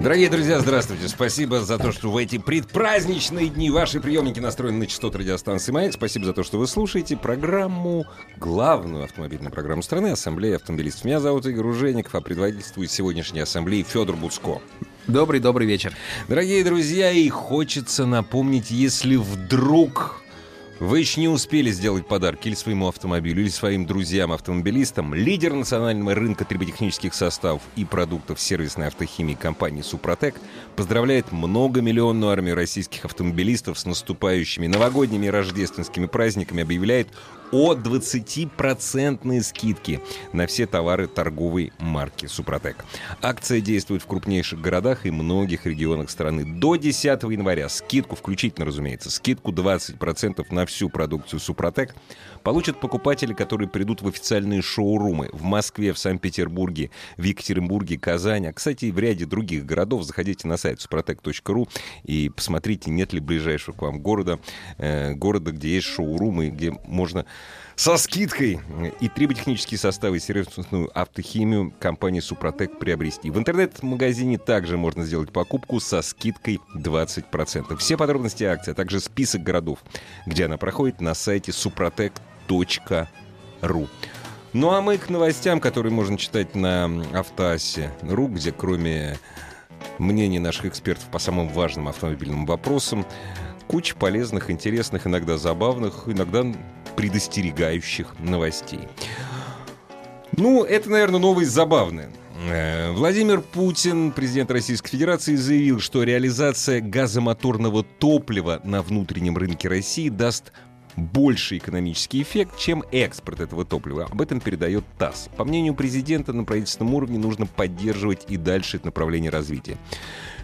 Дорогие друзья, здравствуйте. Спасибо за то, что в эти предпраздничные дни ваши приемники настроены на частоту радиостанции «Маяк». Спасибо за то, что вы слушаете программу, главную автомобильную программу страны «Ассамблея автомобилистов». Меня зовут Игорь Ужеников, а предводительствует сегодняшней ассамблеи Федор Буцко. Добрый-добрый вечер. Дорогие друзья, и хочется напомнить, если вдруг вы еще не успели сделать подарки или своему автомобилю, или своим друзьям-автомобилистам. Лидер национального рынка триботехнических составов и продуктов сервисной автохимии компании «Супротек» поздравляет многомиллионную армию российских автомобилистов с наступающими новогодними и рождественскими праздниками, объявляет о 20% скидки на все товары торговой марки «Супротек». Акция действует в крупнейших городах и многих регионах страны. До 10 января скидку, включительно, разумеется, скидку 20% на всю продукцию «Супротек» получат покупатели, которые придут в официальные шоурумы в Москве, в Санкт-Петербурге, в Екатеринбурге, Казани. А, кстати, в ряде других городов заходите на сайт suprotec.ru и посмотрите, нет ли ближайшего к вам города, э, города, где есть шоурумы, где можно со скидкой и триботехнические составы и сервисную автохимию компании «Супротек» приобрести. В интернет-магазине также можно сделать покупку со скидкой 20%. Все подробности акции, а также список городов, где она проходит на сайте suprotec.ru. Ну а мы к новостям, которые можно читать на автоассе.ру, где кроме мнений наших экспертов по самым важным автомобильным вопросам, куча полезных, интересных, иногда забавных, иногда предостерегающих новостей. Ну, это, наверное, новость забавная. Э, Владимир Путин, президент Российской Федерации, заявил, что реализация газомоторного топлива на внутреннем рынке России даст больший экономический эффект, чем экспорт этого топлива. Об этом передает ТАСС. По мнению президента, на правительственном уровне нужно поддерживать и дальше это направление развития.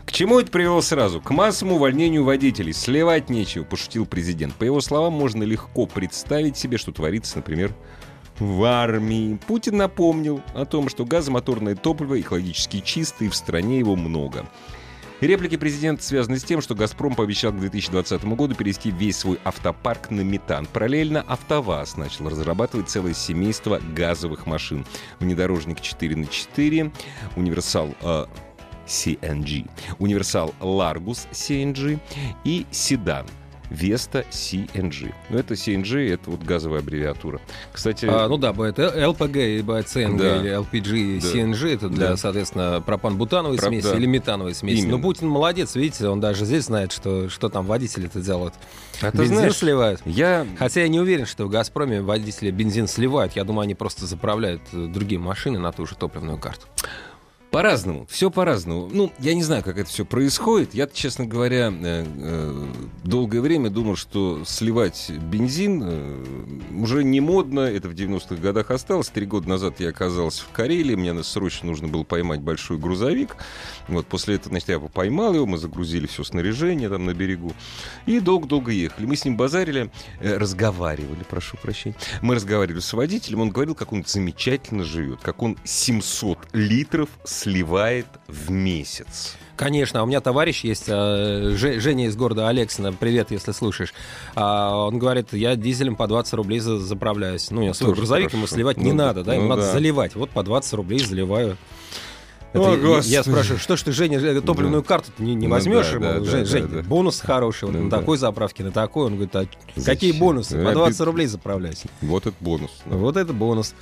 К чему это привело сразу? К массовому увольнению водителей. Сливать нечего, пошутил президент. По его словам, можно легко представить себе, что творится, например, в армии. Путин напомнил о том, что газомоторное топливо экологически чистое и в стране его много. Реплики президента связаны с тем, что «Газпром» пообещал к 2020 году перевести весь свой автопарк на метан. Параллельно «АвтоВАЗ» начал разрабатывать целое семейство газовых машин. Внедорожник 4 на 4 универсал э, CNG, универсал Largus CNG и седан Vesta CNG. Ну, это CNG, это вот газовая аббревиатура. Кстати... А, ну да, бывает LPG, бывает CNG Да. или LPG, Да. CNG, это для, Да. соответственно, пропан-бутановой Про- смеси да. или метановой смеси. Именно. Но Путин молодец, видите, он даже здесь знает, что, что там водители это делают. А ты Бензин знаешь, сливают. Я Хотя я не уверен, что в «Газпроме» водители бензин сливают. Я думаю, они просто заправляют э, другие машины на ту же топливную карту. По-разному, все по-разному. Ну, я не знаю, как это все происходит. Я, честно говоря, э, э, долгое время думал, что сливать бензин э, уже не модно. Это в 90-х годах осталось. Три года назад я оказался в Карелии. Мне срочно нужно было поймать большой грузовик. Вот после этого, значит, я поймал его, мы загрузили все снаряжение там на берегу. И долго-долго ехали. Мы с ним базарили, разговаривали, прошу прощения. Мы разговаривали с водителем, он говорил, как он замечательно живет, как он 700 литров сливает в месяц. Конечно, у меня товарищ есть, э, Же- Женя из города Алексина, привет, если слушаешь. А, Он говорит, я дизелем по 20 рублей за- заправляюсь. Ну, я свой грузовик хорошо. ему сливать Ну не да, надо, да, ему ну надо да. заливать. Вот по 20 рублей заливаю. О, я- я спрашиваю, что ж ты, Женя, э, топливную Да. карту не, не Ну возьмешь? да, ему? да, да, Жень, да, Жень, да. бонус хороший, вот Ну на да. такой заправке, на такой. Он говорит, а Зачем? какие бонусы? По Э, 20 ты- рублей заправляйся. Вот это бонус. Вот это бонус.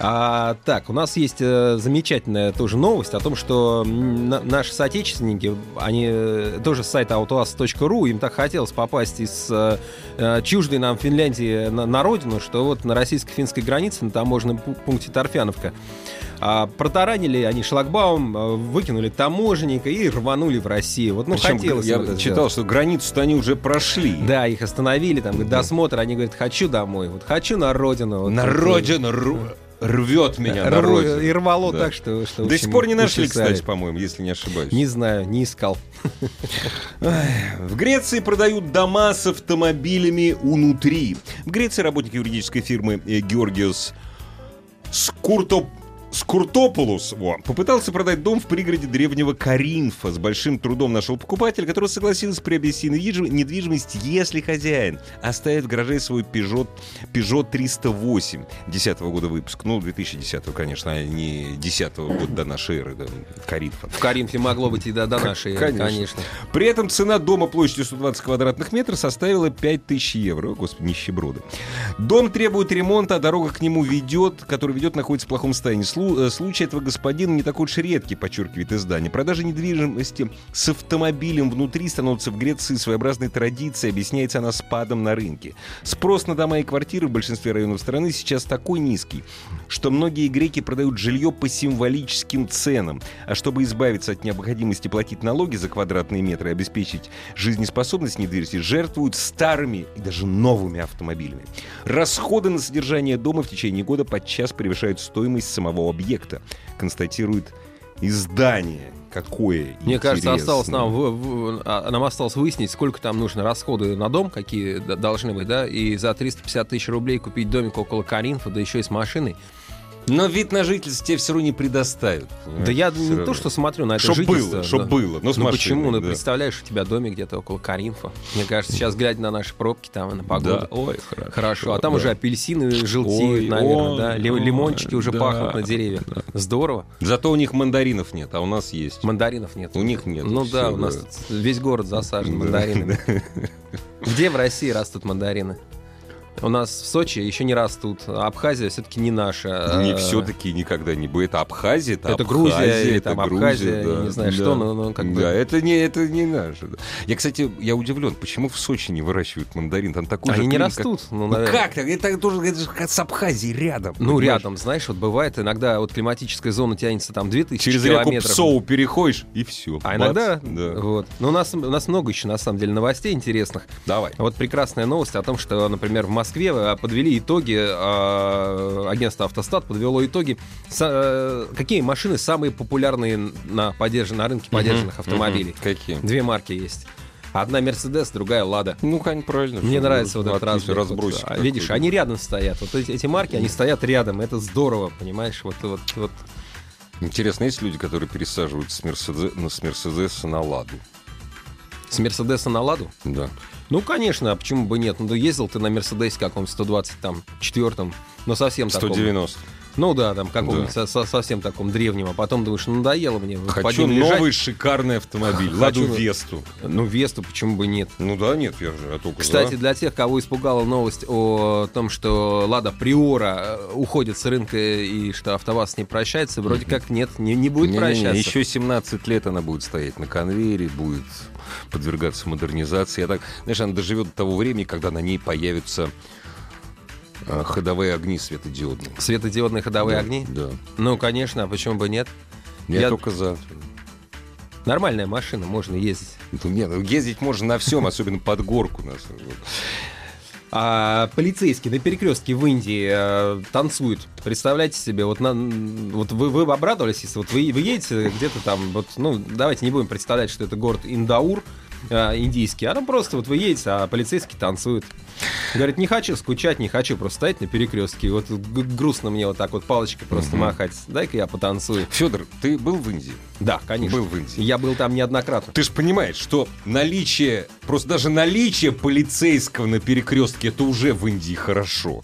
А, так, у нас есть э, замечательная тоже новость о том, что на- наши соотечественники, они э, тоже с сайта autoas.ru, им так хотелось попасть из э, э, чуждой нам Финляндии на, на родину, что вот на российско-финской границе, на таможенном пу- пункте Торфяновка, а, протаранили они шлагбаум, э, выкинули таможенника и рванули в Россию. Вот, ну, Причем хотелось я читал, сделать. что границу-то они уже прошли. Да, их остановили, там, говорит, досмотр, они говорят, хочу домой, вот хочу на родину. Вот, На вот, родину, ру- рвет меня на Ру- родину. И рвало Да. так, что... что До сих пор не нашли, уши сали. кстати, по-моему, если не ошибаюсь. Не знаю, не искал. В Греции продают дома с автомобилями унутри. В Греции работник юридической фирмы э, Георгиос Скуртоп... Скуртопулус во, попытался продать дом в пригороде древнего Каринфа. С большим трудом нашел покупателя, который согласился приобрести недвижим- недвижимость, если хозяин оставит в гараже свой Peugeot, Peugeot 308 10 года выпуска. Ну, 2010, конечно, а не 10 года до нашей эры, да, Каринфа. В Каринфе могло быть и до, до нашей, эры, Конечно. конечно. При этом цена дома площадью 120 квадратных метров составила 5000 евро. О, господи, нищеброды. Дом требует ремонта, а дорога к нему ведет, который ведет, находится в плохом состоянии. Э, случай этого господина не такой уж редкий, подчеркивает издание. Продажа недвижимости с автомобилем внутри становится в Греции своеобразной традицией, объясняется она спадом на рынке. Спрос на дома и квартиры в большинстве районов страны сейчас такой низкий, что многие греки продают жилье по символическим ценам. А чтобы избавиться от необходимости платить налоги за квадратные метры и обеспечить жизнеспособность недвижимости, жертвуют старыми и даже новыми автомобилями. Расходы на содержание дома в течение года подчас превышают стоимость самого объекта, констатирует издание. Какое Мне кажется, осталось нам, в- в- а, нам осталось выяснить, сколько там нужно расходы на дом, какие должны быть, да, и за 350 тысяч рублей купить домик около Каринфа, да еще и с машиной. Но вид на жительство тебе все равно не предоставят. Да я Всё не равно. то, что смотрю на это Чтоб жительство, было, чтоб да. было. Ну, с Ну машиной, почему? Ну, да. представляешь, у тебя домик где-то около Каринфа. Мне кажется, сейчас глядя на наши пробки там и на погоду. Да, ой, хорошо. Хорошо, а там да. уже апельсины желтеют, Ой, наверное, ой, да? Ой, Лимончики уже да, пахнут на деревьях. Здорово. Зато у них мандаринов нет, а у нас есть. Мандаринов нет. У них нет. Ну да, у нас да. весь город засажен Да, мандаринами. Где в России растут мандарины? У нас в Сочи еще не растут. А Абхазия все-таки не наша. Не Э, все-таки никогда не будет. Абхазия, это, Это Абхазия, Грузия, или это там Грузия, Абхазия, да, не знаю да. что, но- но как бы- Да, это не, это не наше. да. Я, кстати, я удивлен, почему в Сочи не выращивают мандарин? Там такой же Они не климат, как- растут. Ну, Ну наверное. как так? Это тоже это же как с Абхазией рядом. Ну, понимаешь? рядом, знаешь, вот бывает иногда вот климатическая зона тянется там 2000 Через реку километров. Псоу переходишь, и все. А иногда, Да. вот. Но у нас, у нас много еще, на самом деле, новостей интересных. Давай. Вот прекрасная новость о том, что, например, в Москве э, подвели итоги, э, агентство «Автостат» подвело итоги, э, какие машины самые популярные на, подержан- на рынке подержанных автомобилей. Какие? Две марки есть. Одна «Мерседес», другая «Лада». Ну, конечно, правильно. Мне нравится вот этот разбег. разбросик Вот, а, видишь, они рядом стоят. Вот эти, эти марки, они стоят рядом. Это здорово, понимаешь? Вот, вот, вот. Интересно, есть люди, которые пересаживаются с Мерседеса на Ладу? С «Мерседеса» на «Ладу»? Да. Ну, конечно, а почему бы нет? Ну, ездил ты на «Мерседесе» каком-то 120 там, четвертом, но совсем таком. 190. Ну да, там каком-нибудь Да. со- со- совсем таком древнем, а потом думаешь, ну надоело мне. вот под Хочу ним лежать. новый шикарный автомобиль. Хочу- Ладу Весту. Ну, Весту, почему бы нет? Ну да, нет, я же я только Кстати, за. для тех, кого испугала новость о том, что Лада Приора уходит с рынка и что АвтоВАЗ с ней прощается, вроде как нет, не, не будет Не-не-не, прощаться. Еще 17 лет она будет стоять на конвейере, будет подвергаться модернизации. Я так, знаешь, она доживет до того времени, когда на ней появятся ходовые огни светодиодные. Светодиодные ходовые Да, огни? Да. Ну, конечно, а почему бы нет? Я, Я- только за. Нормальная машина, можно ездить. Ну, Нет, ну, ездить можно на всем, особенно под горку. на самом деле. А полицейский на перекрестке в Индии э, танцует. Представляете себе, вот, на, вот вы, вы обрадовались, если вот вы, вы едете где-то там, вот, ну, давайте не будем представлять, что это город Индаур, э, индийский, а там просто вот вы едете, а полицейский танцует. Говорит, не хочу скучать, не хочу просто стоять на перекрестке. Вот грустно мне вот так вот палочкой просто махать. Дай-ка я потанцую. Федор, ты был в Индии? Да, конечно. Был в Индии. Я был там неоднократно. Ты же понимаешь, что наличие, просто даже наличие полицейского на перекрестке, это уже в Индии хорошо.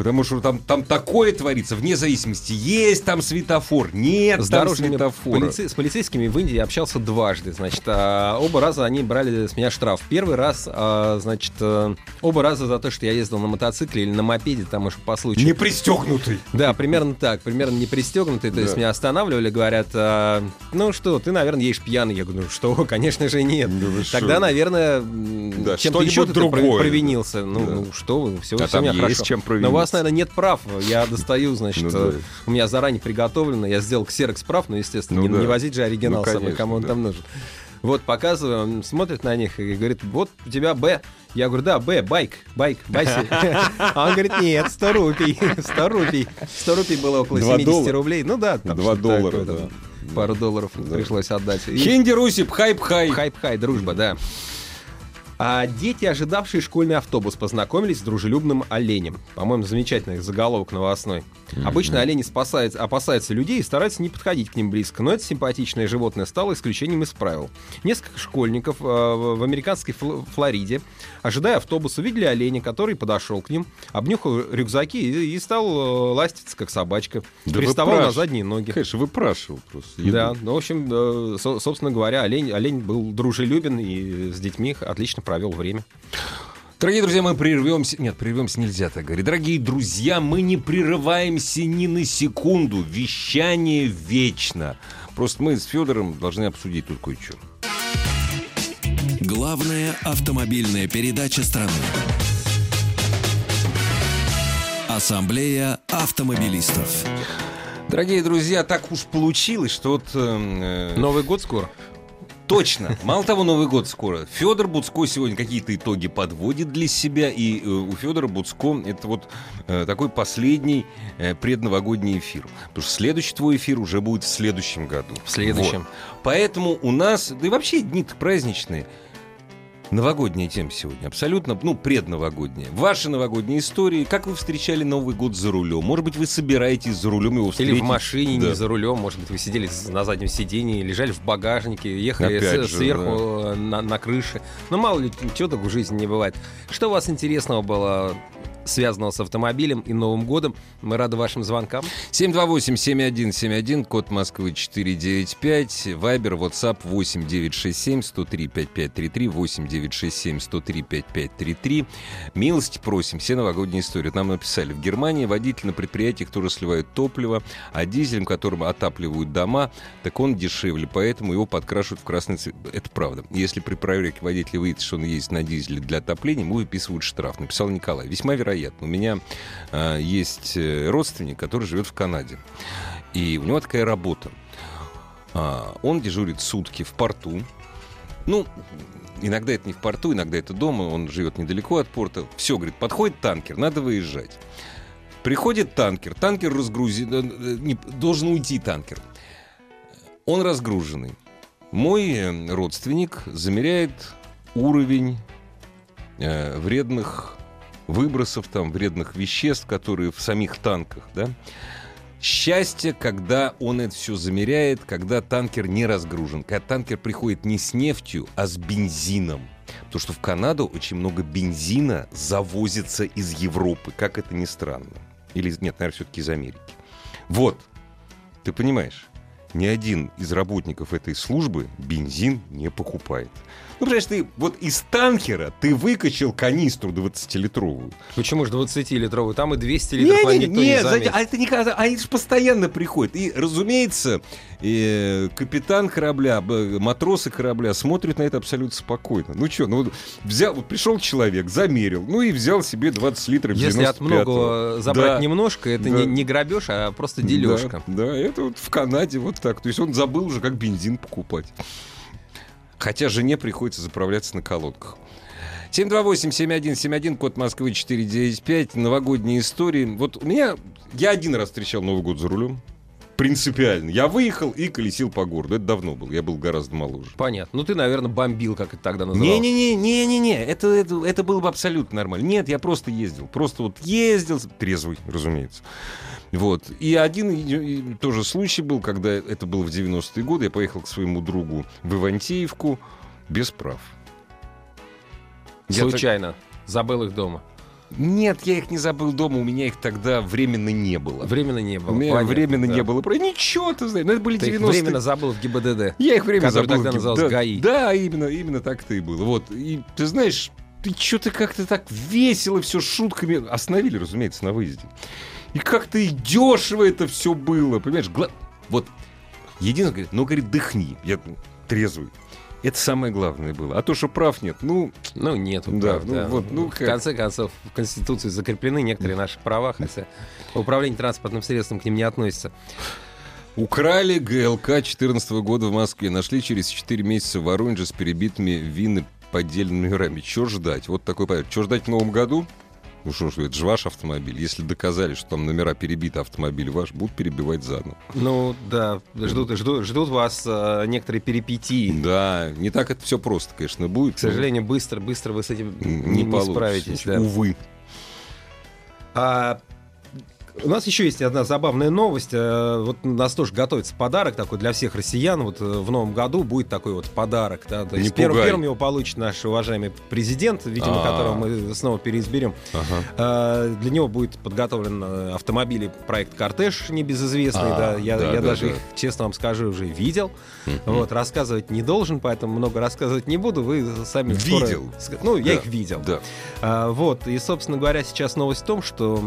Потому что там, там такое творится, вне зависимости, есть там светофор, нет С там светофора. полице- с полицейскими в Индии общался дважды. Значит, а, оба раза они брали с меня штраф. Первый раз, а, значит, э, оба раза за то, что я ездил на мотоцикле или на мопеде, там уж по случаю. Не пристегнутый. Да, примерно так, примерно не пристегнутый. То есть Да. меня останавливали, говорят, а, ну что, ты, наверное, едешь пьяный. Я говорю, ну что, конечно же нет. Да вы Тогда, шо? наверное, Да, чем-то еще ты другое. пров- провинился. Ну, Да. ну, что все, А все там у меня есть хорошо. чем Но у вас, провиниться. наверное, нет прав. Я достаю, значит, Ну да. у меня заранее приготовлено, я сделал ксерокс прав, но, естественно, Ну не, да. не возить же оригинал Ну, с собой, конечно, кому он да. там нужен. Вот, показываю, он смотрит на них и говорит, вот у тебя Б. Я говорю, да, Б, bike, bike, bicycle. А он говорит, нет, 100 рупий, 100 рупий. 100 рупий было около Два 70 доллара. рублей. Ну да, там Два что-то доллара, такое, там да. Пару долларов пришлось отдать. И- Хинди руси, бхай-бхай. Бхай-бхай, дружба, да. А дети, ожидавшие школьный автобус, познакомились с дружелюбным оленем. По-моему, замечательный заголовок новостной. Обычно олени спасаются, опасаются людей и стараются не подходить к ним близко, но это симпатичное животное стало исключением из правил. Несколько школьников э, в американской Фл- Флориде, ожидая автобус, увидели оленя, который подошел к ним, обнюхал рюкзаки и, и стал э, ластиться, как собачка. Да Приставал на выпраш- задние ноги. Конечно, выпрашивал просто. еду. Да, ну, в общем, э, со- собственно говоря, олень, олень был дружелюбен и с детьми отлично провел время. Дорогие друзья, мы прервемся. Нет, прервемся нельзя так говорить. Дорогие друзья, мы не прерываемся ни на секунду. Вещание вечно. Просто мы с Федором должны обсудить тут кое-что. Главная автомобильная передача страны. Ассамблея автомобилистов. Дорогие друзья, так уж получилось, что вот... э, э, Новый год скоро. Точно. Мало того, Новый год скоро. Федор Буцко сегодня какие-то итоги подводит для себя. И э, у Федора Буцко это вот э, такой последний э, предновогодний эфир. Потому что следующий твой эфир уже будет в следующем году. В следующем. Вот. Поэтому у нас, да и вообще дни-то праздничные. Новогодняя тема сегодня, абсолютно, ну, предновогодняя. Ваши новогодние истории, как вы встречали Новый год за рулем? Может быть, вы собираетесь за рулем его встретить? Или в машине, Да. не за рулем, может быть, вы сидели на заднем сидении, лежали в багажнике, ехали Опять с- же, сверху э, на, на крыше. Ну, мало ли, чего так в жизни не бывает. Что у вас интересного было связанного с автомобилем и Новым годом? Мы рады вашим звонкам. 728-7171, код Москвы 495, Вайбер, WhatsApp 8967-103-5533, 8967-103-5533. Милости просим, все новогодние истории. Нам написали, в Германии водители на предприятиях тоже сливают топливо, а дизелем, которым отапливают дома, так он дешевле, поэтому его подкрашивают в красный цвет. Это правда. Если при проверке водитель выйдет, что он ездит на дизеле для отопления, ему выписывают штраф. Написал Николай. Весьма вероятно. У меня а, есть э, родственник, который живет в Канаде. И у него такая работа. А, он дежурит сутки в порту. Ну, иногда это не в порту, иногда это дома. Он живет недалеко от порта. Все, говорит, подходит танкер, надо выезжать. Приходит танкер, танкер разгрузит, э, э, не- должен уйти танкер. Он разгруженный. Мой э, родственник замеряет уровень э, вредных выбросов, там, вредных веществ, которые в самих танках, да. Счастье, когда он это все замеряет, когда танкер не разгружен, когда танкер приходит не с нефтью, а с бензином. Потому что в Канаду очень много бензина завозится из Европы, как это ни странно. Или, нет, наверное, все-таки из Америки. Вот, ты понимаешь, ни один из работников этой службы бензин не покупает. Ну, понимаешь, ты вот из танкера ты выкачал канистру 20-литровую. Почему же 20-литровый? Там и 200 литров а Не, не, никто не не, заметит. а это никогда, а это же постоянно приходит. И, разумеется, э, капитан корабля, матросы корабля смотрят на это абсолютно спокойно. Ну что, ну взял, вот пришел человек, замерил, ну и взял себе 20 литров Если от 95-го. многого забрать Да. немножко, это Да. не, не грабеж, а просто дележка. Да, да, это вот в Канаде вот так. То есть он забыл уже, как бензин покупать. Хотя жене приходится заправляться на колодках. 728-7171, код Москвы 495, новогодние истории. Вот у меня... Я один раз встречал Новый год за рулем. Принципиально. Я выехал и колесил по городу. Это давно было. Я был гораздо моложе. Понятно. Ну, ты, наверное, бомбил, как это тогда называлось. Не-не-не, не-не-не, это, это, это было бы абсолютно нормально. Нет, я просто ездил. Просто вот ездил, трезвый, разумеется. Вот. И один и- и тоже случай был, когда это было в 90-е годы. Я поехал к своему другу в Ивантеевку без прав. Я так- Случайно. Забыл их дома. Нет, я их не забыл дома, у меня их тогда временно не было. Временно не было. у меня Понятно, временно да. не было. Ничего, ты знаешь, ну, это были Ты их 90-е. временно забыл в ГИБДД. Я их Который забыл. тогда в Гиб- назывался да, ГАИ. Да, именно, именно так это и было. Вот. И ты знаешь, ты что-то как-то так весело все шутками остановили, разумеется, на выезде. И как-то и дешево это все было, понимаешь? Гла- Вот единственное, говорит, ну, говорит, дыхни. Я трезвый. Это самое главное было. А то, что прав нет, ну, Ну, нет, Да, прав, ну вот, ну В как? конце концов, в Конституции закреплены некоторые наши права, хотя управление транспортным средством к ним не относится. Украли ГЛК 2014 года в Москве. Нашли через 4 месяца в Воронеже с перебитыми вины поддельными номерами. Чего ждать? Вот такой порядок. Чего ждать в новом году? Ну что ж, это же ваш автомобиль. Если доказали, что там номера перебиты, автомобиль ваш, будут перебивать заново. Ну да, ждут, ждут, ждут вас э, некоторые перипетии. Да, не так это все просто, конечно, будет. К сожалению, быстро, быстро вы с этим не, не, не справитесь. Да. Увы. А, у нас еще есть одна забавная новость. Э, Вот у нас тоже готовится подарок такой для всех россиян. Вот э, в новом году будет такой вот подарок. Да? То Не есть первым, пугай. первым его получит наш уважаемый президент, видимо, А. которого мы снова переизберем. Ага. Э, Для него будет подготовлен автомобиль проект «Кортеж» небезызвестный. А, да. Я, да, я да, даже да. их, честно вам скажу, уже видел. Вот, рассказывать не должен, поэтому много рассказывать не буду. Вы сами скоро- Видел. ск- Ну, я Да, их видел. Да. А, вот, и, собственно говоря, сейчас новость в том, что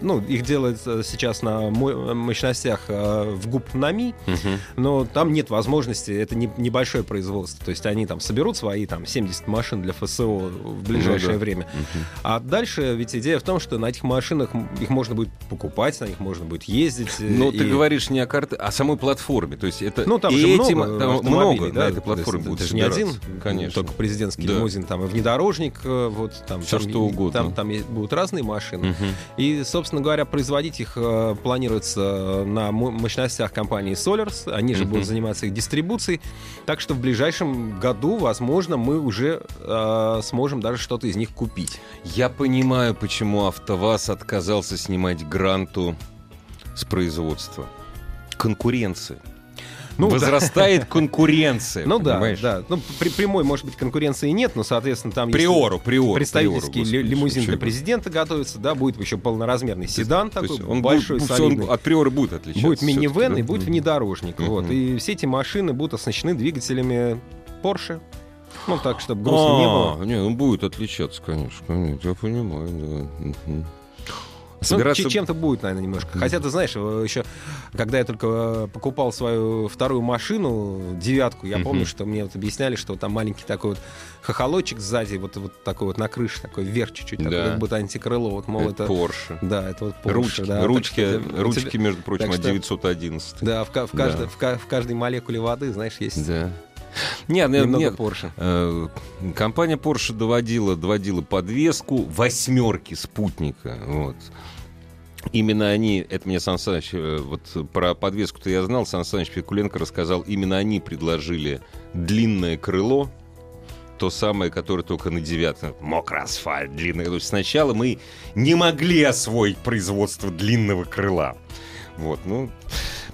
ну, их делают э, сейчас на мо- мощностях э, в ГУП НАМИ, Мгм. но там нет возможности, это не, небольшое производство, то есть они там соберут свои там 70 машин для ФСО в ближайшее Ну да. время. Мгм. А дальше ведь идея в том, что на этих машинах их можно будет покупать, на них можно будет ездить. э, Но ты и- говоришь не о карте, а о самой платформе. То есть это Ну, там и же этим- много, там много да, на этой то платформе будет Это же не один. Конечно. только президентский Да. лимузин, там и внедорожник, э, вот там, Всё, там, что угодно. Там, там будут разные машины. Мгм. И, собственно говоря, производить их э, планируется на мо- мощностях компании Solars. Они же будут заниматься их дистрибуцией. Так что в ближайшем году, возможно, мы уже э, сможем даже что-то из них купить. Я понимаю, почему АвтоВАЗ отказался снимать гранту с производства. Конкуренция. Ну, да. Возрастает конкуренция. Ну да, понимаешь? да. Ну, при прямой, может быть, конкуренции нет, но, соответственно, там Приору, приору. представительский приору, господи, лимузин для президента готовится, да, будет еще полноразмерный седан То такой, он большой, будет- солидный. он априори будет отличаться. Будет минивэн всё-таки, и да? будет внедорожник. Мгм. Вот. И все эти машины будут оснащены двигателями Porsche. Ну, так, чтобы грустно не А, было. Не, он будет отличаться, конечно. конечно, Я понимаю, да. Ну, Собираться... ч- чем-то будет, наверное, немножко. Хотя, ты знаешь, э, еще, когда я только э, покупал свою вторую машину, девятку, я помню, что мне вот объясняли, что там маленький такой вот хохолочек сзади, вот, вот такой вот на крыше, такой вверх чуть-чуть, такой, Да. как будто антикрыло. Вот, мол, Это. Porsche. Да, это вот Porsche, Ручки, да. Ручки, что, э, ручки, между прочим, от что- 911. Да, в, в, Да. каждой, в, ка- в каждой молекуле воды, знаешь, есть Да. Нет, нет, немного нет. Porsche. Компания Porsche доводила, доводила подвеску восьмерки спутника. Вот. Именно они, это мне Сан Саныч, э, вот про подвеску-то я знал, Сан Саныч Пикуленко рассказал, именно они предложили длинное крыло, то самое, которое только на девятом. Мокрый асфальт, длинное. То есть сначала мы не могли освоить производство длинного крыла. Вот, ну,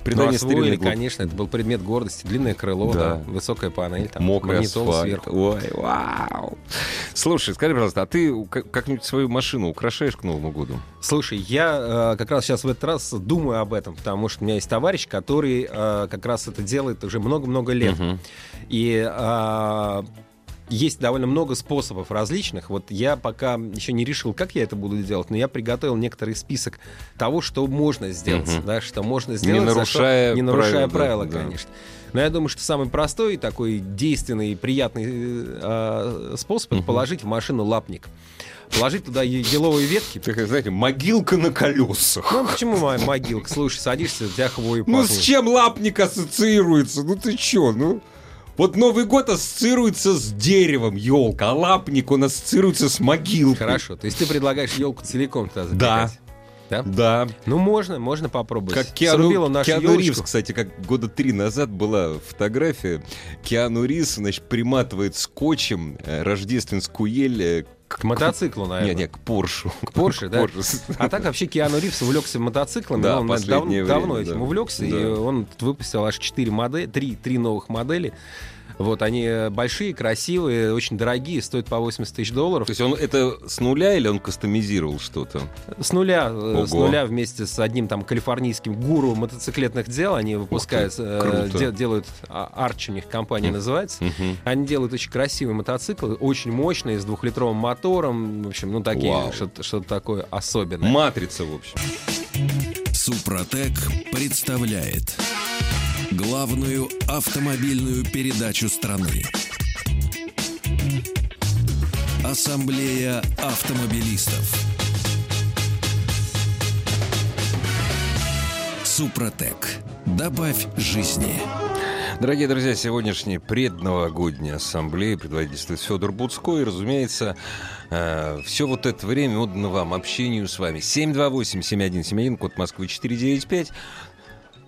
Ну, предание освоили, старинной глуп- конечно, это был предмет гордости. Длинное крыло, Да. да, высокая панель, там, Мокрый магнитола асфальт. сверху. Ой, вау. Слушай, скажи, пожалуйста, а ты как- как-нибудь свою машину украшаешь к Новому году? Слушай, я э, как раз сейчас в этот раз думаю об этом, потому что у меня есть товарищ, который э, как раз это делает уже много-много лет. Мгм. И а, есть довольно много способов различных. Вот я пока еще не решил, как я это буду делать, но я приготовил некоторый список того, что можно сделать, Мгм. да, что можно сделать, за нарушая что- не нарушая правила, правила, да, конечно. Но я думаю, что самый простой, такой действенный и приятный э, способ это Мгм. положить в машину лапник. Положить туда еловые ветки. Такая, знаете, могилка на колесах. Ну, почему моя могилка? Слушай, садишься, у тебя хвою Ну, с чем лапник ассоциируется? Ну, ты чё, ну... Вот Новый год ассоциируется с деревом, елка, а лапник, он ассоциируется с могилкой. Хорошо, то есть ты предлагаешь елку целиком туда Да. запекать? Да. Да. Ну, можно, можно попробовать. Как Киану, нашу Киану елочку. Ривз, кстати, как года три назад была фотография. Киану Ривз, значит, приматывает скотчем э, рождественскую ель э, к... Мотоциклу, наверное. Не, не, к Поршу. К Порше, да? Порше. А так вообще Киану Ривз увлекся мотоциклами, Да, он наверное, последнее дав- время, давно да. этим увлекся, и Да. он тут выпустил аж 4 модели, 3, 3 новых модели. Вот, они большие, красивые, очень дорогие, стоят по 80 тысяч долларов. То есть он это с нуля или он кастомизировал что-то? С нуля, э, с Ого. нуля вместе с одним там калифорнийским гуру мотоциклетных дел, они выпускают, э, круто. де- делают, Арч у них компания Мгм. называется. Мгм. Они делают очень красивые мотоциклы, очень мощные, с двухлитровым мотором. В общем, ну такие, Вау. что-то, что-то такое особенное. Матрица, в общем. Супротек представляет главную автомобильную передачу страны. Ассамблея автомобилистов. Супротек. Добавь жизни. Дорогие друзья, сегодняшняя предновогодняя ассамблея предводительствует Федор Буцко. И, разумеется, э, все вот это время отдано вам, общению с вами. 728-7171, код Москвы 495.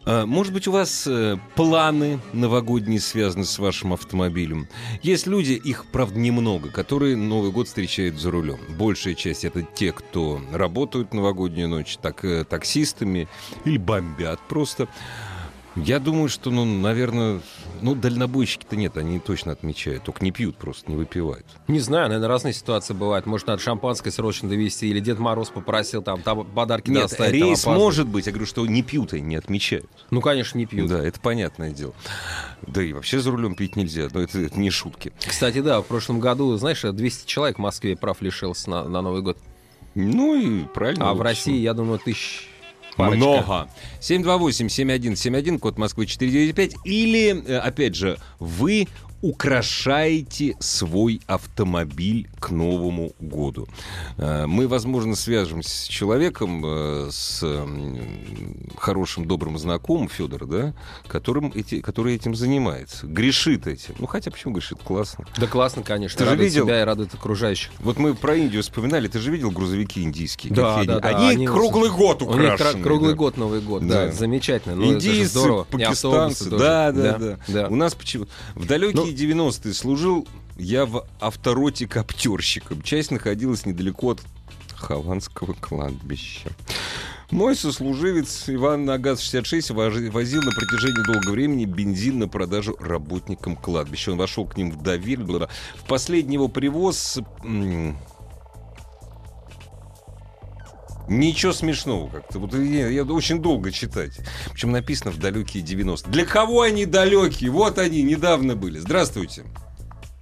Э, может быть, у вас э, планы новогодние связаны с вашим автомобилем? Есть люди, их, правда, немного, которые Новый год встречают за рулем. Большая часть это те, кто работают новогоднюю ночь, так, э, таксистами или бомбят просто. Я думаю, что, ну, наверное, ну, дальнобойщики-то нет, они точно отмечают. Только не пьют просто, не выпивают. Не знаю, наверное, разные ситуации бывают. Может, надо шампанское срочно довести, или Дед Мороз попросил там, там подарки Нет, доставить. рейс там, может быть. Я говорю, что не пьют и не отмечают. Ну, конечно, не пьют. Да, это понятное дело. Да и вообще за рулем пить нельзя, но это, это не шутки. Кстати, да, в прошлом году, знаешь, 200 человек в Москве прав лишился на, на Новый год. Ну и правильно. А в. России, я думаю, тысяч парочка. Много. 728-7171, код Москвы 495. Или, э, опять же, вы украшаете свой автомобиль к Новому году. Э, Мы, возможно, свяжемся с человеком, э, с хорошим, добрым знакомым Федора, да, которым эти, который этим занимается. Грешит этим. Ну, хотя почему грешит? Классно. Да классно, конечно. Ты же радует видел? себя и радует окружающих. Вот мы про Индию вспоминали. Ты же видел грузовики индийские? Да, да, они? да, Они, они круглый год украшены. кра- круглый да. год Новый год, Да. да, замечательно. Ну, же Индийцы, здорово. Пакистанцы, тоже. да, да, да, да. У нас почему... В далекие Ну- 90-е служил я в автороте коптерщиком. Часть находилась недалеко от Хованского кладбища. Мой сослуживец Иван на ГАЗ-66 вожи- возил на протяжении долгого времени бензин на продажу работникам кладбища. Он вошел к ним в доверие. В последний его привоз... Ничего смешного как-то. Вот я, я очень долго читать. Причем написано в далекие 90-е. Для кого они далекие? Вот они, недавно были. Здравствуйте.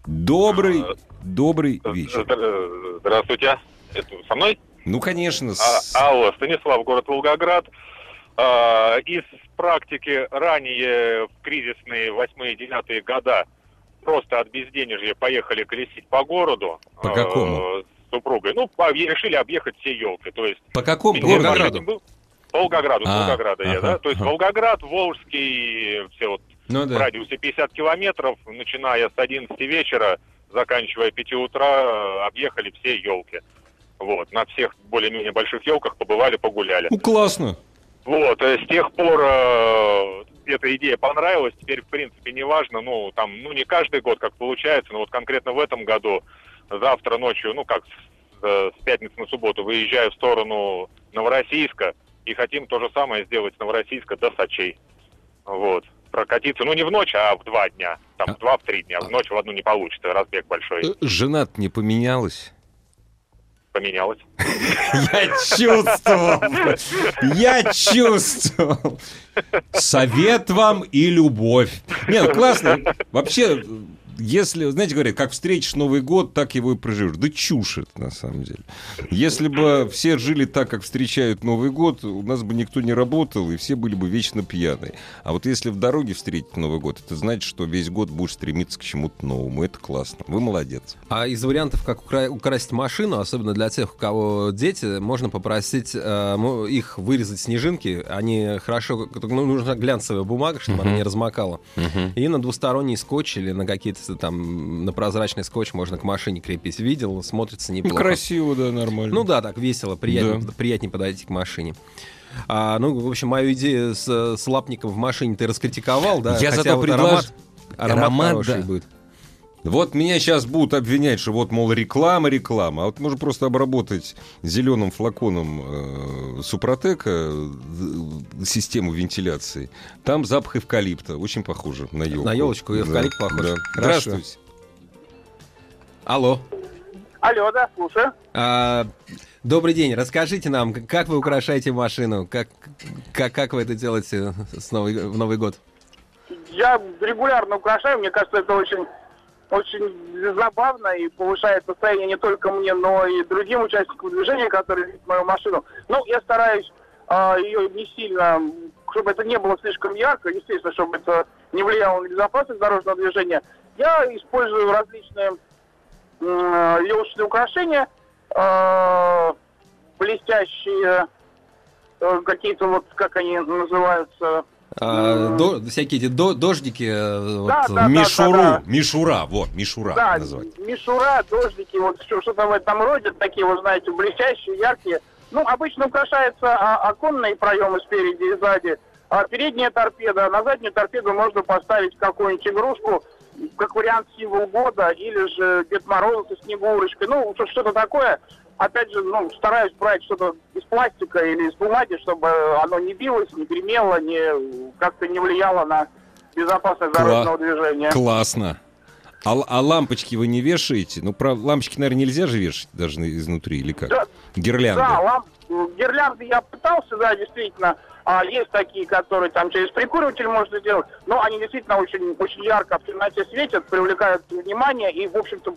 Добрый, добрый вечер. Здра- Здравствуйте. Это со мной? Ну, конечно. А, с- алло, Станислав, город Волгоград. А, из практики ранее в кризисные 8-9 года просто от безденежья поехали колесить по городу. По а, какому? Супругой. Ну, решили объехать все елки. То есть По какому городу? Волгограду. А, Волгограда я, ага, да? То есть ага. Волгоград, Волжский, все вот Ну в да. радиусе 50 километров, начиная с 11 вечера, заканчивая 5 утра, э, объехали все елки. Вот, на всех более-менее больших елках побывали, погуляли. Ну, классно. Вот, э, с тех пор э, эта идея понравилась, теперь, в принципе, не важно, ну, там, ну, не каждый год, как получается, но вот конкретно в этом году, завтра ночью, ну, как с, э, с пятницы на субботу, выезжаю в сторону Новороссийска, и хотим то же самое сделать с Новороссийска до Сочей. Вот. Прокатиться, ну, не в ночь, а в два дня. Там, А- в два, в три дня. В ночь в одну не получится, разбег большой. Э, Жена не поменялась. Поменялось. Я чувствовал. Я чувствовал. Совет вам и любовь. Нет, ну, классно. Вообще, если, знаете, говорят, как встретишь Новый год, так его и проживешь. Да чушь это, на самом деле. Если бы все жили так, как встречают Новый год, у нас бы никто не работал, и все были бы вечно пьяные. А вот если в дороге встретить Новый год, это значит, что весь год будешь стремиться к чему-то новому. Это классно. Вы молодец. А из вариантов, как укра- украсть машину, особенно для тех, у кого дети, можно попросить э, их вырезать снежинки. Они хорошо... Ну, нужна глянцевая бумага, чтобы она не размокала. И на двусторонний скотч или на какие-то там... На прозрачный скотч можно к машине крепить. Видел, смотрится Ну, неплохо. красиво, да, нормально. Ну да, так весело, приятнее, Да. приятнее подойти к машине. А, ну, в общем, мою идею с, с лапником в машине ты раскритиковал, да? Я Хотя зато вот предлож- аромат, аромат, Аромат, хороший да. будет. Вот меня сейчас будут обвинять, что вот, мол, реклама, реклама. А вот можно просто обработать зеленым флаконом э, Супротека э, систему вентиляции. Там запах эвкалипта. Очень похоже на елку. На елочку эвкалипт Да, похож. да. Хорошо. Здравствуйте. Алло. Алло, да, слушаю. А, добрый день. Расскажите нам, как вы украшаете машину? Как, как, как вы это делаете с Новый, в Новый год? Я регулярно украшаю, мне кажется, это очень, очень забавно и повышает настроение не только мне, но и другим участникам движения, которые видят мою машину. Ну, я стараюсь а, ее не сильно, чтобы это не было слишком ярко, естественно, чтобы это не влияло на безопасность дорожного движения. Я использую различные м, елочные украшения, а, блестящие, э, какие-то вот, как они называются, А, до- всякие эти до- дождики. э, вот, Да, э, да. Мишуру, мишура, вот, мишура Да, называть. мишура, дождики, вот что- что-то в этом роде, такие, вы знаете, блестящие, яркие. Ну, обычно украшаются а, оконные проемы спереди и сзади, а передняя торпеда, на заднюю торпеду можно поставить какую-нибудь игрушку, как вариант символ года, или же Дед Мороз со Снегурочкой, ну, что- что-то такое. Опять же, ну, стараюсь брать что-то из пластика или из бумаги, чтобы оно не билось, не гремело, не как-то не влияло на безопасность Кла- дорожного движения. Классно. А, а лампочки вы не вешаете? Ну, про лампочки, наверное, нельзя же вешать даже изнутри, или как? Да, Гирлянды. Да, ламп, гирлянды я пытался, да, действительно. А есть такие, которые там через прикуриватель можно сделать, но они действительно очень, очень ярко в темноте светят, привлекают внимание и, в общем-то,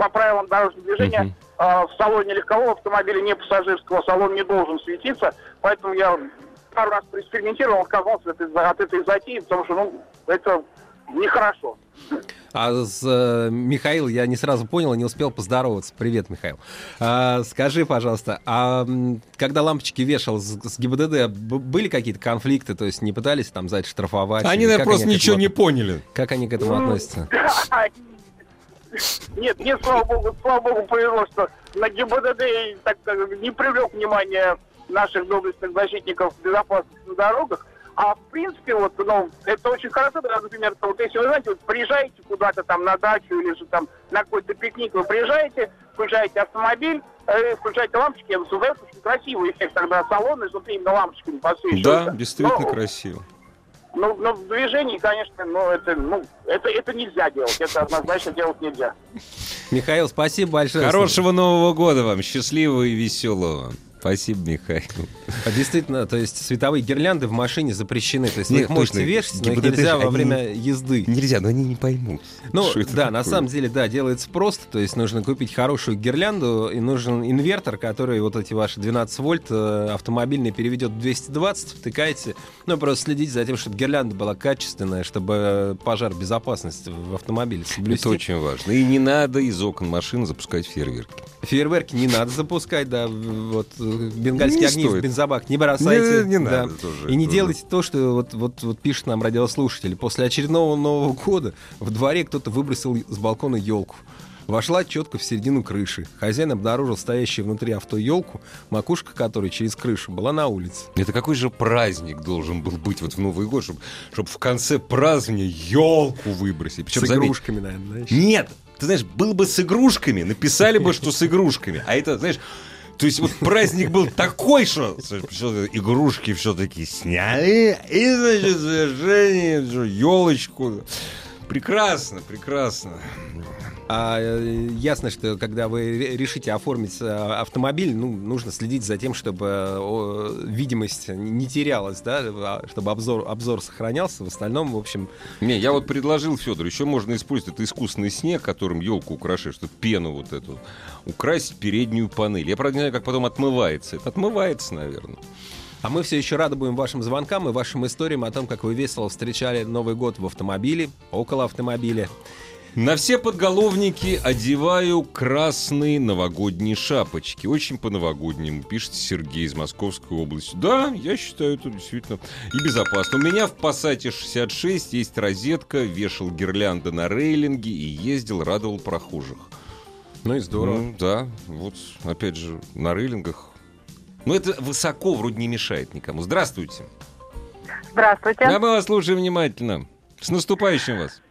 по правилам дорожного движения Мгм. а, в салоне легкового автомобиля, не пассажирского, салон не должен светиться, поэтому я пару раз проэкспериментировал, отказался от, этой- от этой затеи, потому что, ну, это нехорошо. А с э, Михаил я не сразу понял и не успел поздороваться. Привет, Михаил. А, скажи, пожалуйста, а когда лампочки вешал с, с ГИБДД, были какие-то конфликты? То есть не пытались там за это штрафовать? Они, наверное, просто ничего этому не поняли. Как они к этому Ну, относятся? Нет, мне, слава богу, слава богу, повезло, что на ГИБДД так как, не привлек внимание наших доблестных защитников безопасности на дорогах. А в принципе, вот, ну, это очень хорошо, когда, например, вот если вы знаете, вот приезжаете куда-то там на дачу или же там на какой-то пикник, вы приезжаете, включаете автомобиль, э, включаете лампочки, создается очень красивый эффект, тогда салон изнутри именно лампочками подсвечивается. Да, действительно Но- красиво. Ну, но в движении, конечно, ну, это, ну, это, это нельзя делать, это однозначно делать нельзя. Михаил, спасибо большое. Хорошего Нового года вам, счастливого и веселого. Спасибо, Михаил. А Действительно, то есть световые гирлянды в машине запрещены. То есть вы Нет, их можете точно, вешать, но их нельзя во время езды. Нельзя, но они не поймут. Ну, да, на такое? самом деле, да, делается просто. То есть нужно купить хорошую гирлянду, и нужен инвертор, который вот эти ваши 12 вольт э, автомобильный переведет в 220, втыкаете. Ну, просто следите за тем, чтобы гирлянда была качественная, чтобы э, пожар безопасности в автомобиле соблюсти. Это очень важно. И не надо из окон машин запускать фейерверки. Фейерверки не надо запускать, да, вот бенгальские Не огни в стоит. бензобак не бросайте. Не- не да. надо тоже, И не тоже. делайте то, что вот, вот, вот пишет нам радиослушатель. После очередного Нового года в дворе кто-то выбросил с балкона елку. Вошла четко в середину крыши. Хозяин обнаружил стоящую внутри авто елку, макушка которой через крышу была на улице. Это какой же праздник должен был быть вот в Новый год, чтобы, в конце празднования елку выбросить. Причем, с заметь, игрушками, наверное, знаешь. Нет, ты знаешь, был бы с игрушками, написали бы, что с игрушками. А это, знаешь, то есть вот праздник был такой, что игрушки все-таки сняли, и, значит, совершение, елочку. Прекрасно, прекрасно. А э, ясно, что когда вы ре- решите оформить э, автомобиль, ну, нужно следить за тем, чтобы видимость не терялась, да, а чтобы обзор, обзор сохранялся. В остальном, в общем, Не, я вот предложил Федор, еще можно использовать это искусственный снег, которым елку украшаешь, что пену вот эту, украсить переднюю панель. Я, правда, не знаю, как потом отмывается. Это отмывается, наверное. А мы все еще рады будем вашим звонкам и вашим историям о том, как вы весело встречали Новый год в автомобиле, около автомобиля. На все подголовники одеваю красные новогодние шапочки. Очень по-новогоднему, пишет Сергей из Московской области. Да, я считаю это действительно и безопасно. У меня в Passat 66 есть розетка, вешал гирлянды на рейлинге и ездил, радовал прохожих. Ну и здорово. Ну, да, вот опять же на рейлингах. Но это высоко вроде не мешает никому. Здравствуйте. Здравствуйте. Да, мы вас слушаем внимательно. С наступающим вас.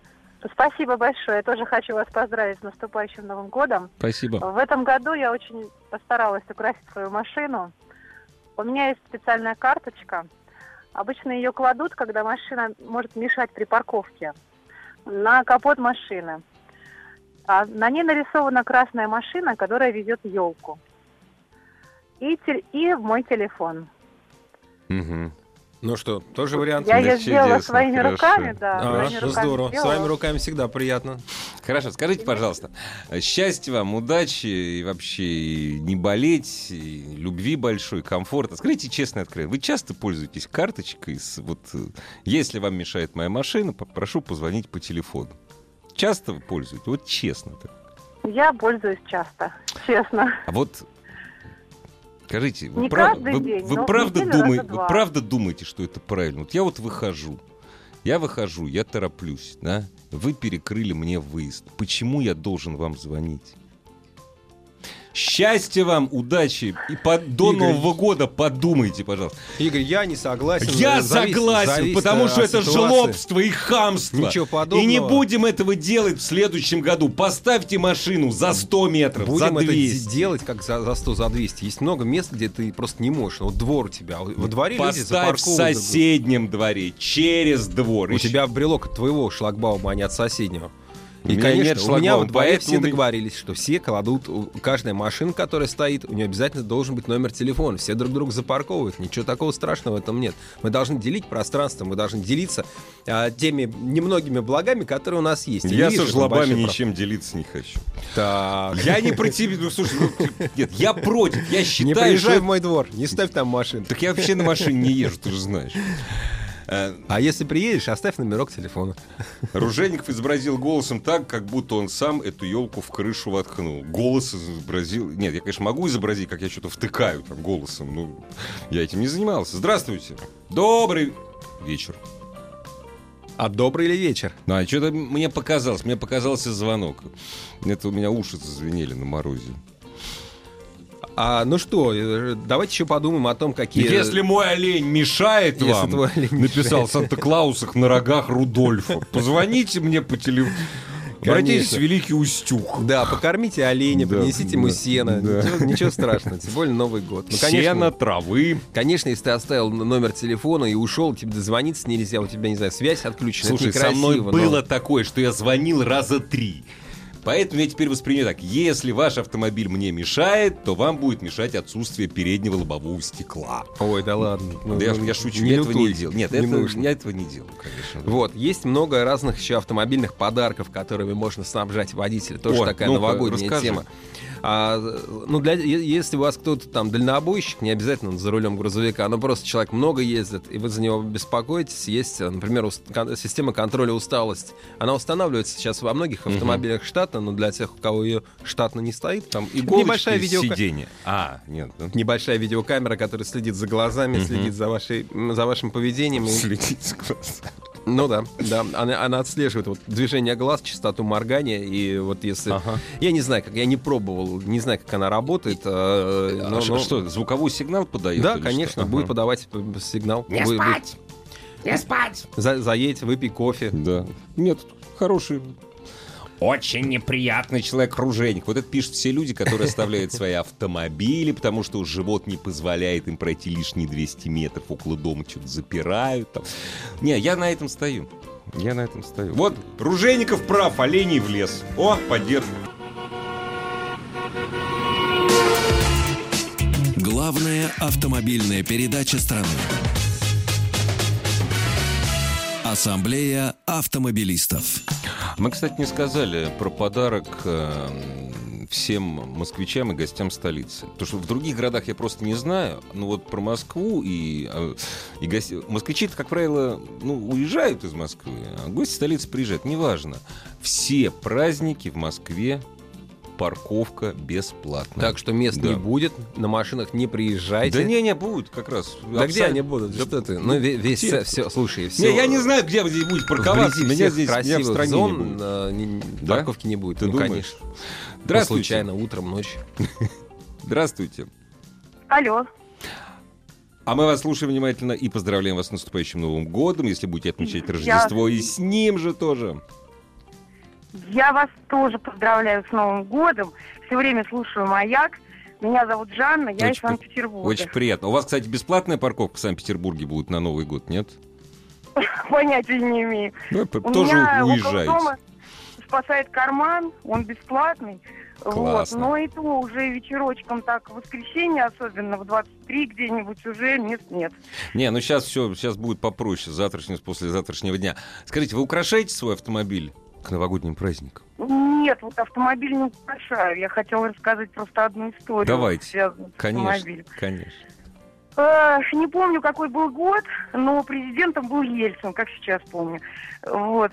Спасибо большое. Я тоже хочу вас поздравить с наступающим Новым годом. Спасибо. В этом году я очень постаралась украсить свою машину. У меня есть специальная карточка. Обычно ее кладут, когда машина может мешать при парковке, на капот машины. А на ней нарисована красная машина, которая везет елку. И, те- и мой телефон. Мгм. Ну что, тоже вариант? Я ее сделала своими хорошо. руками, да. А, своими руками здорово. сделала. Своими руками всегда приятно. Хорошо, скажите, пожалуйста, счастья вам, удачи и вообще и не болеть, и любви большой, комфорта. Скажите честно откровенно, вы часто пользуетесь карточкой? С, вот, если вам мешает моя машина, попрошу позвонить по телефону. Часто вы пользуетесь? Вот честно. так. Я пользуюсь часто, честно. А вот Скажите, вы, прав- вы- день, вы правда думаете, вы правда думаете, что это правильно? Вот я вот выхожу, я выхожу, я тороплюсь, да? Вы перекрыли мне выезд. Почему я должен вам звонить? Счастья вам, удачи и по- до Игорь, Нового года подумайте, пожалуйста. Игорь, я не согласен. Я Зависит- согласен, зависит потому от что это ситуации. жлобство и хамство. Ничего подобного. И не будем этого делать в следующем году. Поставьте машину за 100 метров, Будем за это 200. де- делать как за, за 100, за 200. Есть много мест, где ты просто не можешь. Вот двор у тебя. Во дворе люди Поставь в запарковывают. соседнем дворе, через двор. У тебя брелок от твоего шлагбаума, а не от соседнего. И, меня конечно, нет у меня шлагбаума, во дворе все меня- договорились, что все кладут, каждая машина, которая стоит, у нее обязательно должен быть номер телефона. Все друг друга запарковывают. Ничего такого страшного в этом нет. Мы должны делить пространство, мы должны делиться а, теми немногими благами, которые у нас есть. Я не Я вижу со жлобами прав- ничем делиться не хочу. Так. Я не про тебя. Ну, слушай, ну, нет, я против. Я Не считаю, приезжай что... в мой двор, не ставь там машину. Так я вообще на машине не езжу, ты же знаешь. Э, А если приедешь, оставь номерок телефона. Ружейников изобразил голосом так, как будто он сам эту елку в крышу воткнул. Голос изобразил... Нет, я, конечно, могу изобразить, как я что-то втыкаю там голосом. Ну, я этим не занимался. Здравствуйте. Добрый вечер. А добрый ли вечер? Ну, а что-то мне показалось. Мне показался звонок. Это у меня уши зазвенели на морозе. А, ну что, э, давайте еще подумаем о том, какие... Если мой олень мешает Если вам, твой олень написал. Санта-Клаусах на рогах Рудольфа, позвоните мне по телефону. Обратитесь в Великий Устюг. Да, покормите оленя, Да, принесите ему да, сено. да. Ничего, ничего страшного, тем более Новый год. Ну, Сено, конечно, травы. конечно, если ты оставил номер телефона и ушел, тебе дозвониться нельзя, у тебя, не знаю, связь отключена. Слушай, со мной но- было такое, что я звонил раза три. Поэтому я теперь воспринимаю так. Если ваш автомобиль мне мешает, то вам будет мешать отсутствие переднего лобового стекла. Ой, да ладно. Ну, Да я, ну, я шучу, не я этого не делал. Нет, не это- нужно. я этого не делал, конечно. Вот, есть много разных еще автомобильных подарков, которыми можно снабжать водителя. Тоже О, такая ну-ка, новогодняя расскажи. тема. А, ну, для, если у вас кто-то там дальнобойщик, не обязательно за рулем грузовика, но просто человек много ездит, и вы за него беспокоитесь, есть, э, например, ус- кон- система контроля усталости. Она устанавливается сейчас во многих автомобилях штатно, но для тех, у кого ее штатно не стоит, там Иголочки небольшая из видеока- сиденья. А, нет. да. Небольшая видеокамера, которая следит за глазами, Мгм. следит за, вашей, за вашим поведением. Следить за глазами. Ну да, да. Она, она отслеживает вот движение глаз, частоту моргания. И вот если... Ага. Я не знаю, как я не пробовал, не знаю, как она работает. э, А но- что, но- что, звуковой сигнал подает? Да, конечно, что? будет Ага. подавать п- сигнал. Не Вы- вы- спать! Не спать! за- заедь, выпей кофе. Да. Нет, хороший. Очень неприятный человек ружейник. Вот это пишут все люди, которые оставляют свои автомобили, потому что живот не позволяет им пройти лишние 200 метров около дома, что-то запирают. Там. Не, я на этом стою. Я на этом стою. Вот, Ружейников прав, оленей в лес. О, поддерживаю. Главная автомобильная передача страны. Ассамблея автомобилистов. Мы, кстати, не сказали про подарок э, всем москвичам и гостям столицы. Потому что в других городах я просто не знаю. Но вот про Москву и, э, и гости... Москвичи, как правило, ну, уезжают из Москвы, а гости столицы приезжают. Неважно. Все праздники в Москве парковка бесплатная. Так что мест Да. не будет, на машинах не приезжайте. Да не, не, будет как раз. Да где они будут? Да Что ты? Ну, ве- весь, где? все, слушай, все. Не, я не знаю, где вы здесь будете парковаться. Меня здесь меня в стране не зон будет. э, не- Да? парковки не будет. Ты ну, думаешь? конечно. Здравствуйте. Случайно, утром, ночью. Здравствуйте. Алло. А мы вас слушаем внимательно и поздравляем вас с наступающим Новым годом, если будете отмечать Я- Рождество, и с ним же тоже. Я вас тоже поздравляю с Новым годом. Все время слушаю «Маяк». Меня зовут Жанна, я Очень из Санкт-Петербурга. Очень приятно. У вас, кстати, бесплатная парковка в Санкт-Петербурге будет на Новый год, нет? Понятия не имею. Ну, У тоже меня уезжаете. дома спасает карман, он бесплатный. Классно. Вот. Но и то уже вечерочком так, в воскресенье особенно, в 23 где-нибудь уже мест нет. Не, ну сейчас все, сейчас будет попроще, завтрашнего, после завтрашнего дня. Скажите, вы украшаете свой автомобиль к новогодним праздникам? Нет, вот автомобиль не украшаю. Я хотела рассказать просто одну историю, Давайте. Конечно, конечно. Э, Не помню, какой был год, но президентом был Ельцин, как сейчас помню. Вот.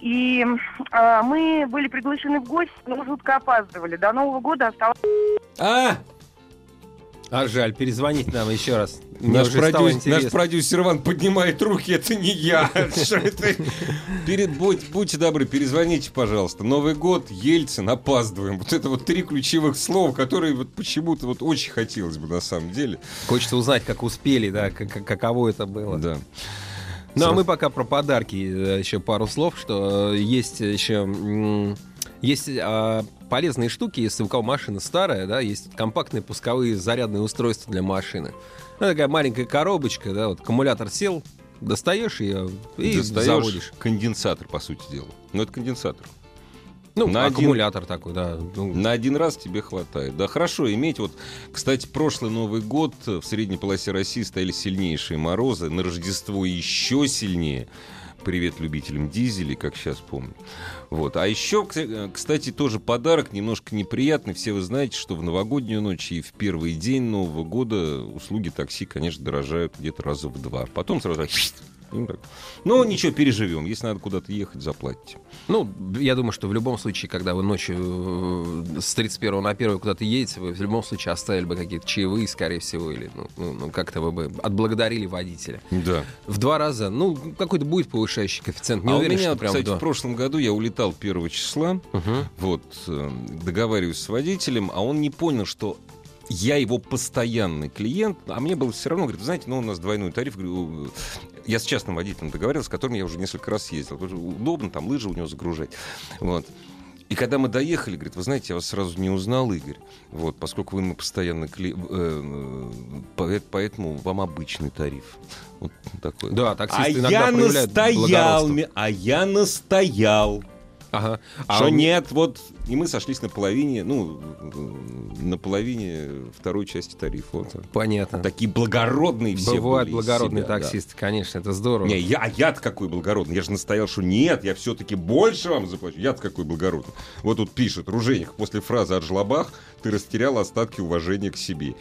И э, мы были приглашены в гости, но жутко опаздывали. До Нового года оставалось... А! А жаль, перезвонить нам еще раз. Мне Наш, продюс- наш продюсер Иван поднимает руки, это не я. Перед- будь- будьте добры, перезвоните, пожалуйста. Новый год, Ельцин, опаздываем. Вот это вот три ключевых слова, которые вот почему-то вот очень хотелось бы на самом деле. Хочется узнать, как успели, да, как- как- каково это было. Да. Ну, а мы пока про подарки э, еще пару слов, что э, есть еще... Есть а, полезные штуки, если у кого машина старая, да, есть компактные пусковые зарядные устройства для машины. Ну, такая маленькая коробочка, да, вот аккумулятор сел, достаешь ее и Достаешь заводишь. конденсатор, по сути дела. Ну, это конденсатор. Ну, на один- аккумулятор такой, да. ну, На один раз тебе хватает. Да, хорошо иметь. Вот, кстати, прошлый Новый год в средней полосе России стояли сильнейшие морозы. На Рождество еще сильнее. Привет любителям дизелей, как сейчас помню. Вот. А еще, кс- кстати, тоже подарок немножко неприятный. Все вы знаете, что в новогоднюю ночь и в первый день Нового года услуги такси, конечно, дорожают где-то раза в два. Потом сразу... ну, так. Но ничего, переживем. Если надо куда-то ехать, заплатите. Ну, я думаю, что в любом случае, когда вы ночью э, с 31 на 1 куда-то едете, вы в любом случае оставили бы какие-то чаевые, скорее всего, или ну, ну, ну, как-то вы бы отблагодарили водителя. Да. В два раза, ну, какой-то будет повышающий коэффициент. Не а уверен, у меня, что прям кстати, в прошлом году я улетал 1 числа, Мгм. вот, э, договариваюсь с водителем, а он не понял, что я его постоянный клиент, а мне было все равно, говорит, «Вы знаете, ну, у нас двойной тариф, говорю, я с частным водителем договаривался, с которым я уже несколько раз ездил, удобно там лыжи у него загружать, вот. И когда мы доехали, говорит, вы знаете, я вас сразу не узнал, Игорь, вот, поскольку вы мы постоянно кли... э, э, поэтому вам обычный тариф. Вот такой. Да, А таксисты иногда я настоял, а я настоял, Ага. А что у- нет, вот, и мы сошлись на половине, ну, на половине второй части тарифа. Вот. Понятно. Такие благородные все Бывают были благородные себя, да. таксисты, конечно, это здорово. Не, я, а я-то какой благородный. Я же настоял, что нет, я все-таки больше вам заплачу. Я-то какой благородный. Вот тут пишет, Руженик, после фразы о жлобах ты растерял остатки уважения к себе.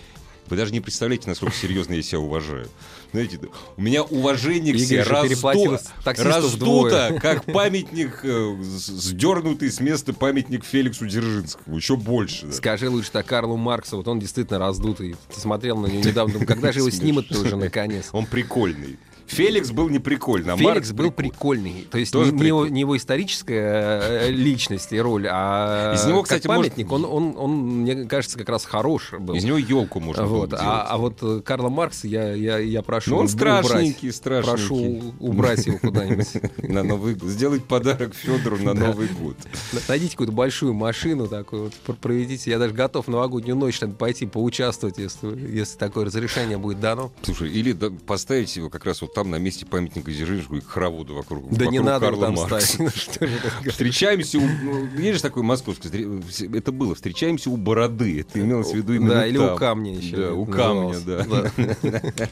Вы даже не представляете, насколько серьезно я себя уважаю. Знаете, у меня уважение к себе переплатил раздуто, как памятник, э, сдернутый с места памятник Феликсу Дзержинскому. Еще больше. да. Скажи лучше так Карлу Марксу, вот он действительно раздутый. Ты смотрел на него недавно, когда же его снимут-то уже наконец? Он прикольный. Феликс был не прикольный, а Феликс Маркс был прикольный. прикольный. То есть Тоже не, прикольный. не его историческая э, личность и роль, а Из него, кстати, может- памятник, он, он, он, мне кажется, как раз хорош был. Из него елку можно было вот. бы а, а вот э, Карла Маркса я, я, я прошу Ну, он страшненький, убрать. страшненький. Прошу убрать его куда-нибудь. на Новый год. Сделать подарок Федору на. Новый год. Найдите какую-то большую машину такую, вот, проведите. Я даже готов новогоднюю ночь там, пойти поучаствовать, если, если такое разрешение будет дано. Слушай, или поставить его как раз вот там на месте памятника Дзержинскому и хороводу вокруг, Да не вокруг надо Карла там Маркса. Ну? Встречаемся у... ну, Есть же такой московский... Это было. Встречаемся у бороды. Это имелось в виду именно Да, или у там. камня еще. Да, у камня, да.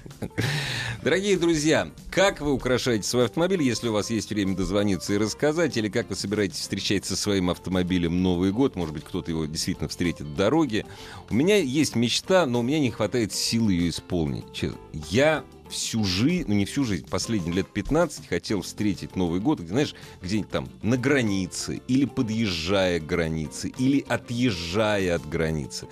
Дорогие друзья, как вы украшаете свой автомобиль, если у вас есть время дозвониться и рассказать, или как вы собираетесь встречать со своим автомобилем Новый год, может быть, кто-то его действительно встретит в дороге. У меня есть мечта, но у меня не хватает сил ее исполнить. честно. Я всю жизнь, ну не всю жизнь, последние лет 15 хотел встретить Новый год, где, знаешь, где-нибудь там на границе, или подъезжая к границе, или отъезжая от границы.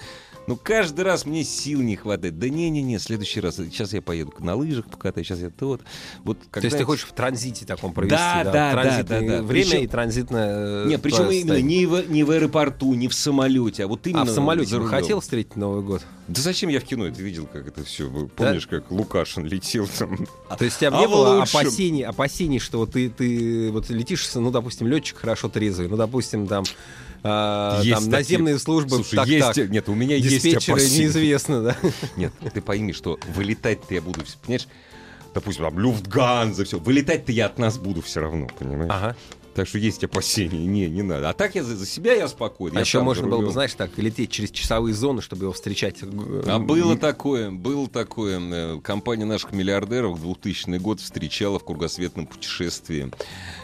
Ну, каждый раз мне сил не хватает. Да не-не-не, в следующий раз. Сейчас я поеду на лыжах покатаюсь, сейчас я то вот. вот То есть ты хочешь в транзите таком провести? Да, да, да, Транзитное да, да. Время Причем- и транзитное... Не, причем твое именно не в, не в аэропорту, не в самолете, а вот именно А в самолете бы хотел встретить Новый год? Да зачем я в кино это видел, как это все? Помнишь, как Лукашин летел там? То есть у тебя А не было лучшем. опасений, опасений, что вот ты, ты вот летишь, ну, допустим, летчик хорошо трезвый, ну, допустим, там, а, Есть там такие- наземные службы, Слушай, так, есть, так, нет, у меня есть диспетчеры опасения. неизвестно, да? Нет, ты пойми, что вылетать-то я буду, понимаешь? Допустим, там Люфтганза, все. Вылетать-то я от нас буду все равно, понимаешь? Ага. Так что есть опасения. Не, не надо. А так я за, за себя я спокойный. А я еще можно было бы, знаешь, так, лететь через часовые зоны, чтобы его встречать. А было такое, было такое. Э, Компания наших миллиардеров в 2000 год встречала в кругосветном путешествии.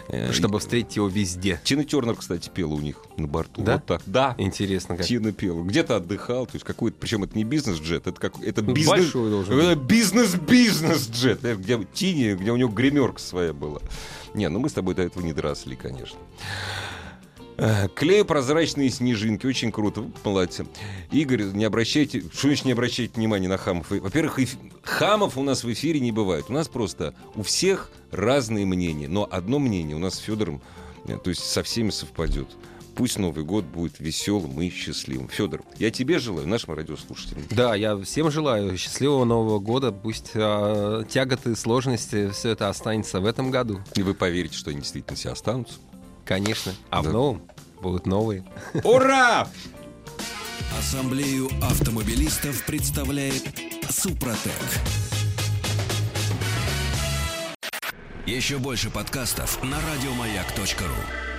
Э, Чтобы встретить его везде. Тина Тернер, кстати, пела у них на борту. Да? Вот так. Да. Интересно как. Тина пела. Где-то отдыхал, то есть какой-то, причем это не бизнес-джет, это как это Ну, бизнес, большой должен это бизнес-бизнес-джет, э, где Тине, где у него гримерка своя была. Не, ну мы с тобой до этого не доросли, конечно. Э, Клею прозрачные снежинки, очень круто, молодцы. Игорь, не обращайте, что значит не обращайте внимания на хамов? Во-первых, эф- хамов у нас в эфире не бывает. У нас просто у всех разные мнения, но одно мнение у нас с Федором, э, то есть со всеми совпадет. Пусть Новый год будет веселым и счастливым. Федор, я тебе желаю, нашим радиослушателям. Да, я всем желаю счастливого Нового года. Пусть а, тяготы, сложности, все это останется в этом году. И вы поверите, что они действительно все останутся. Конечно. А Да. в новом будут новые. Ура! Ассамблею автомобилистов представляет Супротек. Еще больше подкастов на радиомаяк.ру.